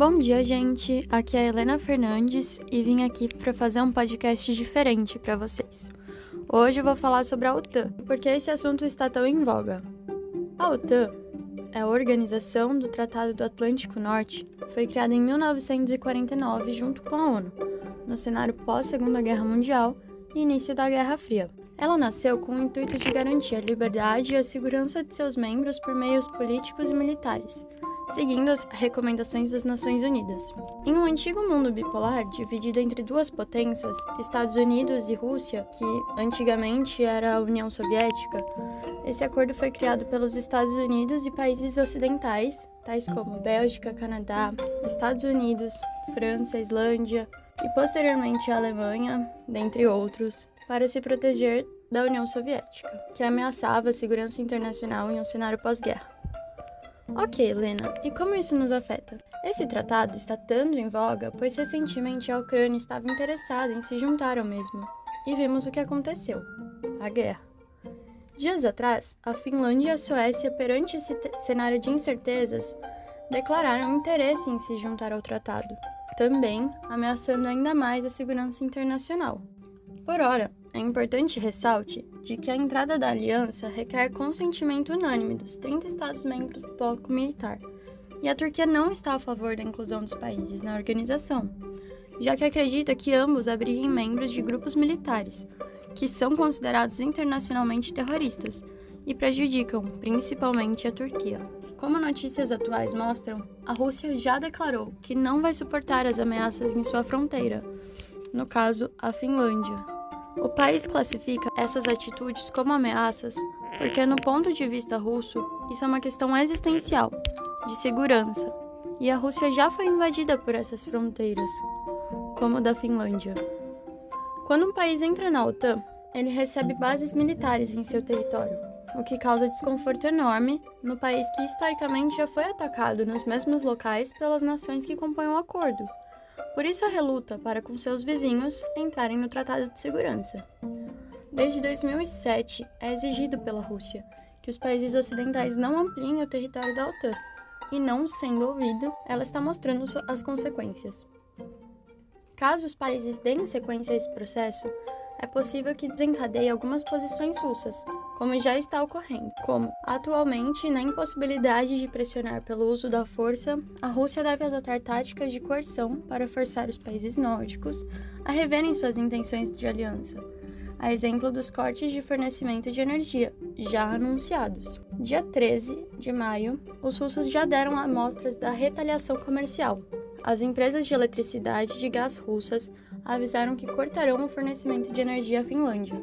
Bom dia, gente. Aqui é a Helena Fernandes e vim aqui para fazer um podcast diferente para vocês. Hoje eu vou falar sobre a OTAN, porque esse assunto está tão em voga. A OTAN é a Organização do Tratado do Atlântico Norte, foi criada em 1949 junto com a ONU, no cenário pós-Segunda Guerra Mundial e início da Guerra Fria. Ela nasceu com o intuito de garantir a liberdade e a segurança de seus membros por meios políticos e militares, seguindo as recomendações das Nações Unidas. Em um antigo mundo bipolar, dividido entre duas potências, Estados Unidos e Rússia, que antigamente era a União Soviética, esse acordo foi criado pelos Estados Unidos e países ocidentais, tais como Bélgica, Canadá, Estados Unidos, França, Islândia e posteriormente a Alemanha, dentre outros, para se proteger da União Soviética, que ameaçava a segurança internacional em um cenário pós-guerra. Ok, Helena, e como isso nos afeta? Esse tratado está tanto em voga, pois recentemente a Ucrânia estava interessada em se juntar ao mesmo. E vimos o que aconteceu: a guerra. Dias atrás, a Finlândia e a Suécia, perante esse cenário de incertezas, declararam interesse em se juntar ao tratado, também ameaçando ainda mais a segurança internacional. Por ora, é importante ressalte de que a entrada da aliança requer consentimento unânime dos 30 Estados-membros do bloco militar, e a Turquia não está a favor da inclusão dos países na organização, já que acredita que ambos abriguem membros de grupos militares, que são considerados internacionalmente terroristas e prejudicam principalmente a Turquia. Como notícias atuais mostram, a Rússia já declarou que não vai suportar as ameaças em sua fronteira, no caso, a Finlândia. O país classifica essas atitudes como ameaças porque, no ponto de vista russo, isso é uma questão existencial, de segurança, e a Rússia já foi invadida por essas fronteiras, como a da Finlândia. Quando um país entra na OTAN, ele recebe bases militares em seu território, o que causa desconforto enorme no país que historicamente já foi atacado nos mesmos locais pelas nações que compõem o acordo. Por isso a reluta para com seus vizinhos entrarem no Tratado de Segurança. Desde 2007, é exigido pela Rússia que os países ocidentais não ampliem o território da OTAN, e não sendo ouvido, ela está mostrando as consequências. Caso os países deem sequência a esse processo, é possível que desencadeie algumas posições russas, como já está ocorrendo. Como, atualmente, na impossibilidade de pressionar pelo uso da força, a Rússia deve adotar táticas de coerção para forçar os países nórdicos a reverem suas intenções de aliança, a exemplo dos cortes de fornecimento de energia, já anunciados. Dia 13 de maio, os russos já deram amostras da retaliação comercial. As empresas de eletricidade e de gás russas avisaram que cortarão o fornecimento de energia à Finlândia.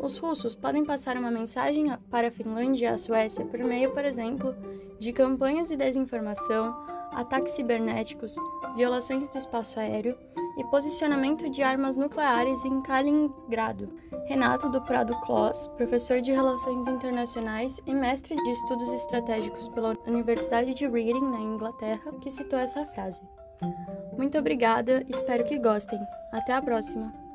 Os russos podem passar uma mensagem para a Finlândia e a Suécia por meio, por exemplo, de campanhas de desinformação, ataques cibernéticos, violações do espaço aéreo e posicionamento de armas nucleares em Kaliningrado. Renato do Prado Kloss, professor de Relações Internacionais e mestre de Estudos Estratégicos pela Universidade de Reading, na Inglaterra, que citou essa frase. Muito obrigada, espero que gostem. Até a próxima!